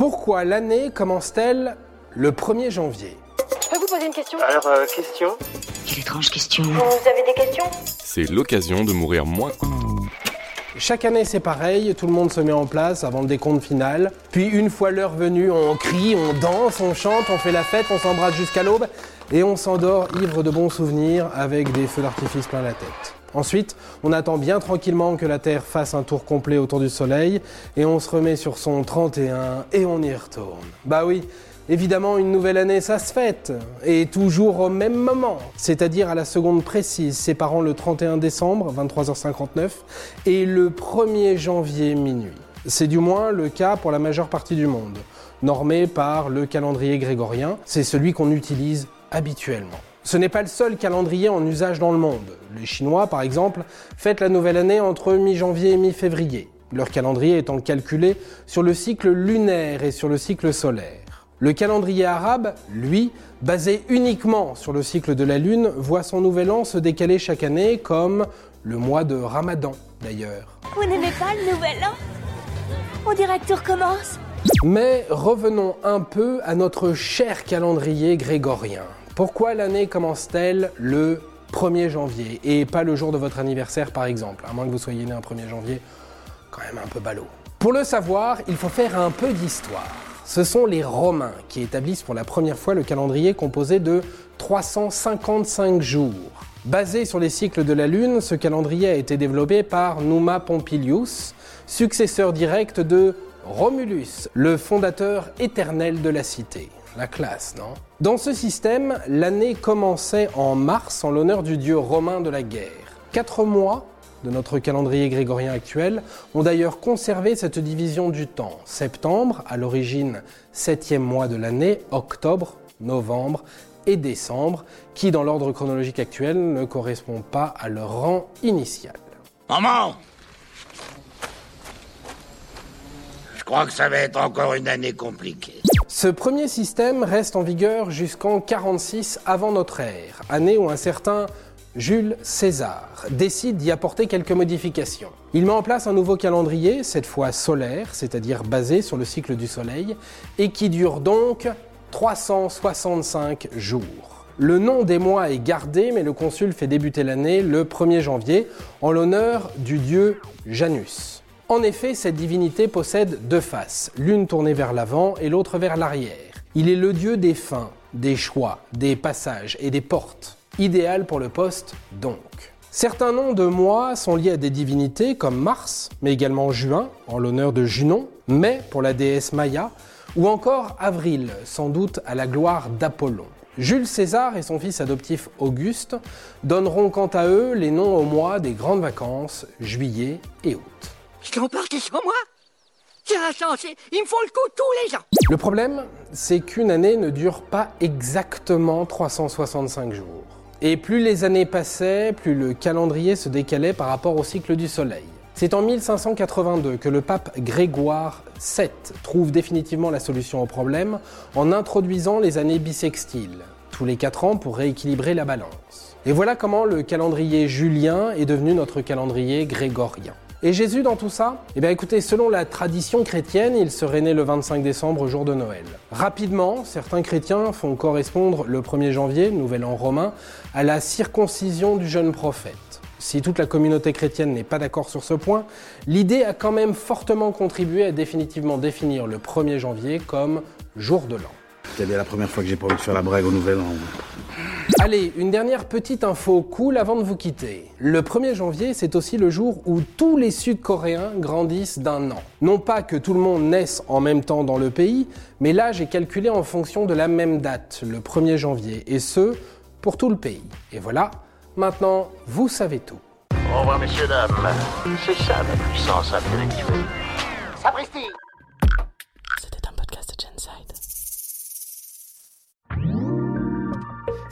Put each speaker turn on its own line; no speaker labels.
Pourquoi l'année commence-t-elle le 1er janvier
Je peux vous poser une question
Alors, euh, question
Quelle étrange question.
Vous avez des questions
C'est l'occasion de mourir moins.
Chaque année c'est pareil, tout le monde se met en place avant le décompte final. Puis une fois l'heure venue, on crie, on danse, on chante, on fait la fête, on s'embrasse jusqu'à l'aube et on s'endort ivre de bons souvenirs avec des feux d'artifice plein la tête. Ensuite, on attend bien tranquillement que la Terre fasse un tour complet autour du Soleil et on se remet sur son 31 et on y retourne. Bah oui, évidemment une nouvelle année ça se fête et toujours au même moment, c'est-à-dire à la seconde précise séparant le 31 décembre 23h59 et le 1er janvier minuit. C'est du moins le cas pour la majeure partie du monde, normé par le calendrier grégorien, c'est celui qu'on utilise habituellement. Ce n'est pas le seul calendrier en usage dans le monde. Les Chinois, par exemple, fêtent la nouvelle année entre mi-janvier et mi-février, leur calendrier étant calculé sur le cycle lunaire et sur le cycle solaire. Le calendrier arabe, lui, basé uniquement sur le cycle de la Lune, voit son nouvel an se décaler chaque année comme le mois de Ramadan d'ailleurs.
Vous n'aimez pas le nouvel an? On dirait que tout recommence.
Mais revenons un peu à notre cher calendrier grégorien. Pourquoi l'année commence-t-elle le 1er janvier et pas le jour de votre anniversaire par exemple, à moins que vous soyez né un 1er janvier, quand même un peu ballot. Pour le savoir, il faut faire un peu d'histoire. Ce sont les Romains qui établissent pour la première fois le calendrier composé de 355 jours. Basé sur les cycles de la Lune, ce calendrier a été développé par Numa Pompilius, successeur direct de Romulus, le fondateur éternel de la cité. La classe, non? Dans ce système, l'année commençait en mars en l'honneur du dieu romain de la guerre. Quatre mois de notre calendrier grégorien actuel ont d'ailleurs conservé cette division du temps. Septembre, à l'origine septième mois de l'année, octobre, novembre et décembre, qui dans l'ordre chronologique actuel ne correspond pas à leur rang initial.
Maman Je crois que ça va être encore une année compliquée.
Ce premier système reste en vigueur jusqu'en 46 avant notre ère, année où un certain Jules César décide d'y apporter quelques modifications. Il met en place un nouveau calendrier, cette fois solaire, c'est-à-dire basé sur le cycle du Soleil, et qui dure donc 365 jours. Le nom des mois est gardé, mais le consul fait débuter l'année le 1er janvier en l'honneur du dieu Janus. En effet, cette divinité possède deux faces, l'une tournée vers l'avant et l'autre vers l'arrière. Il est le dieu des fins, des choix, des passages et des portes. Idéal pour le poste, donc. Certains noms de mois sont liés à des divinités comme Mars, mais également Juin, en l'honneur de Junon, Mai pour la déesse Maya, ou encore Avril, sans doute à la gloire d'Apollon. Jules César et son fils adoptif Auguste donneront quant à eux les noms aux mois des grandes vacances, juillet et août.
Je t'en porte sur moi C'est insensé Il me faut le coup tous les ans
Le problème, c'est qu'une année ne dure pas exactement 365 jours. Et plus les années passaient, plus le calendrier se décalait par rapport au cycle du Soleil. C'est en 1582 que le pape Grégoire VII trouve définitivement la solution au problème en introduisant les années bissextiles, tous les 4 ans pour rééquilibrer la balance. Et voilà comment le calendrier julien est devenu notre calendrier grégorien. Et Jésus dans tout ça Eh bien écoutez, selon la tradition chrétienne, il serait né le 25 décembre, jour de Noël. Rapidement, certains chrétiens font correspondre le 1er janvier, nouvel an romain, à la circoncision du jeune prophète. Si toute la communauté chrétienne n'est pas d'accord sur ce point, l'idée a quand même fortement contribué à définitivement définir le 1er janvier comme jour de l'an.
C'est bien la première fois que j'ai pas envie de faire la brègue au nouvel an.
Allez, une dernière petite info cool avant de vous quitter. Le 1er janvier, c'est aussi le jour où tous les Sud-Coréens grandissent d'un an. Non pas que tout le monde naisse en même temps dans le pays, mais l'âge est calculé en fonction de la même date, le 1er janvier, et ce, pour tout le pays. Et voilà, maintenant, vous savez tout.
Au revoir, messieurs, dames. C'est ça la puissance intellectuelle.
Sapristi